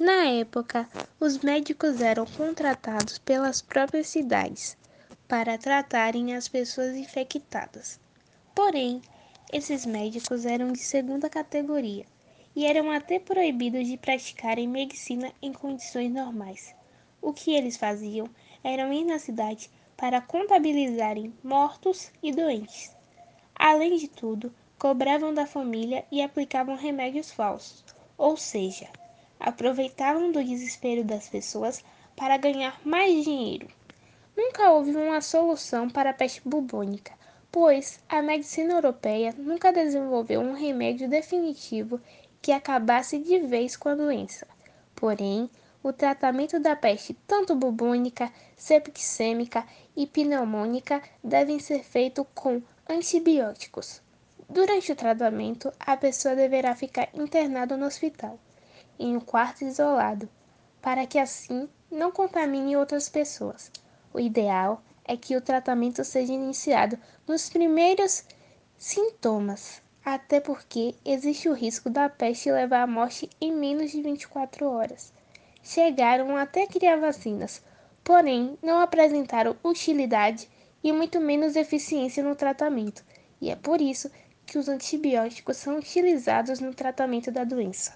Na época, os médicos eram contratados pelas próprias cidades para tratarem as pessoas infectadas. Porém, esses médicos eram de segunda categoria e eram até proibidos de praticarem medicina em condições normais. O que eles faziam era ir na cidade para contabilizarem mortos e doentes. Além de tudo, cobravam da família e aplicavam remédios falsos, ou seja, aproveitavam do desespero das pessoas para ganhar mais dinheiro. Nunca houve uma solução para a peste bubônica, pois a medicina europeia nunca desenvolveu um remédio definitivo que acabasse de vez com a doença. Porém, o tratamento da peste, tanto bubônica, septicêmica e pneumônica, devem ser feito com antibióticos. Durante o tratamento, a pessoa deverá ficar internada no hospital em um quarto isolado, para que assim não contamine outras pessoas. O ideal é que o tratamento seja iniciado nos primeiros sintomas, até porque existe o risco da peste levar à morte em menos de 24 horas. Chegaram até criar vacinas, porém não apresentaram utilidade e muito menos eficiência no tratamento, e é por isso que os antibióticos são utilizados no tratamento da doença.